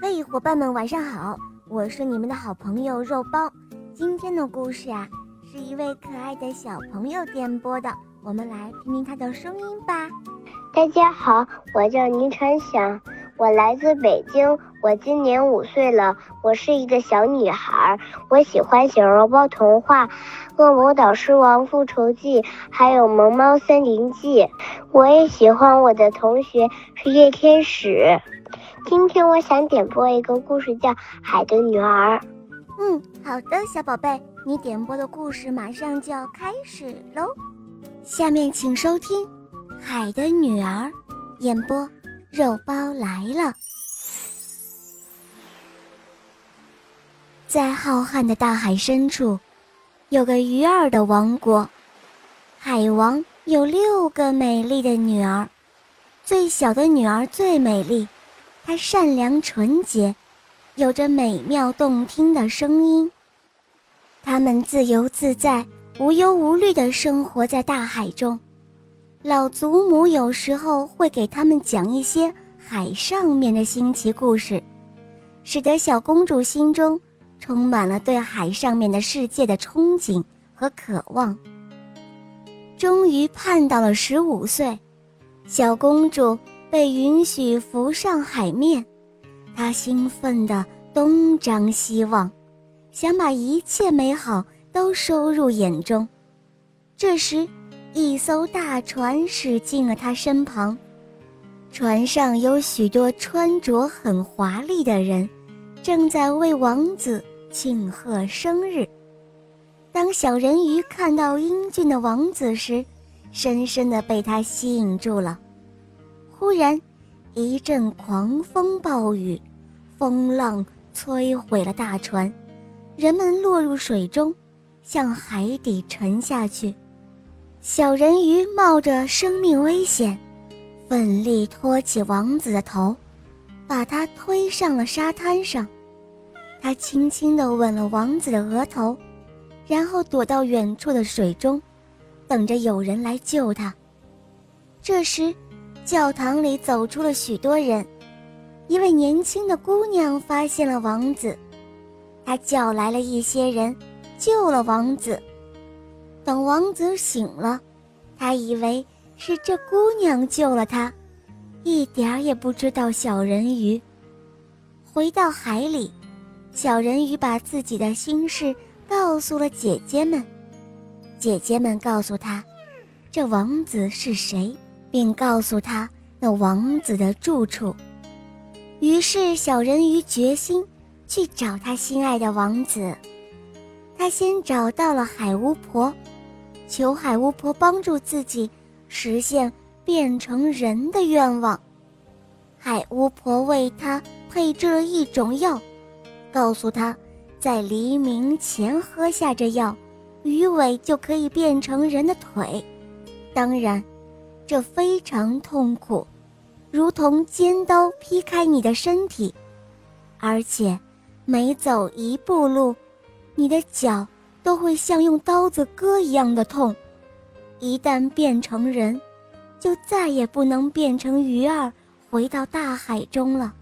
嘿，伙伴们，晚上好！我是你们的好朋友肉包。今天的故事啊，是一位可爱的小朋友点播的，我们来听听他的声音吧。大家好，我叫倪晨晓，我来自北京，我今年五岁了，我是一个小女孩，我喜欢小肉包童话《恶魔岛狮王复仇记》，还有《萌猫森林记》。我也喜欢我的同学是夜天使。今天我想点播一个故事，叫《海的女儿》。嗯，好的，小宝贝，你点播的故事马上就要开始喽。下面请收听《海的女儿》，演播肉包来了。在浩瀚的大海深处，有个鱼儿的王国。海王有六个美丽的女儿，最小的女儿最美丽。她善良纯洁，有着美妙动听的声音。他们自由自在、无忧无虑地生活在大海中。老祖母有时候会给他们讲一些海上面的新奇故事，使得小公主心中充满了对海上面的世界的憧憬和渴望。终于盼到了十五岁，小公主。被允许浮上海面，他兴奋地东张西望，想把一切美好都收入眼中。这时，一艘大船驶进了他身旁，船上有许多穿着很华丽的人，正在为王子庆贺生日。当小人鱼看到英俊的王子时，深深地被他吸引住了。忽然，一阵狂风暴雨，风浪摧毁了大船，人们落入水中，向海底沉下去。小人鱼冒着生命危险，奋力托起王子的头，把他推上了沙滩上。他轻轻地吻了王子的额头，然后躲到远处的水中，等着有人来救他。这时，教堂里走出了许多人，一位年轻的姑娘发现了王子，她叫来了一些人，救了王子。等王子醒了，他以为是这姑娘救了他，一点儿也不知道小人鱼。回到海里，小人鱼把自己的心事告诉了姐姐们，姐姐们告诉他，这王子是谁。并告诉他那王子的住处。于是，小人鱼决心去找他心爱的王子。他先找到了海巫婆，求海巫婆帮助自己实现变成人的愿望。海巫婆为他配制了一种药，告诉他，在黎明前喝下这药，鱼尾就可以变成人的腿。当然。这非常痛苦，如同尖刀劈开你的身体，而且每走一步路，你的脚都会像用刀子割一样的痛。一旦变成人，就再也不能变成鱼儿回到大海中了。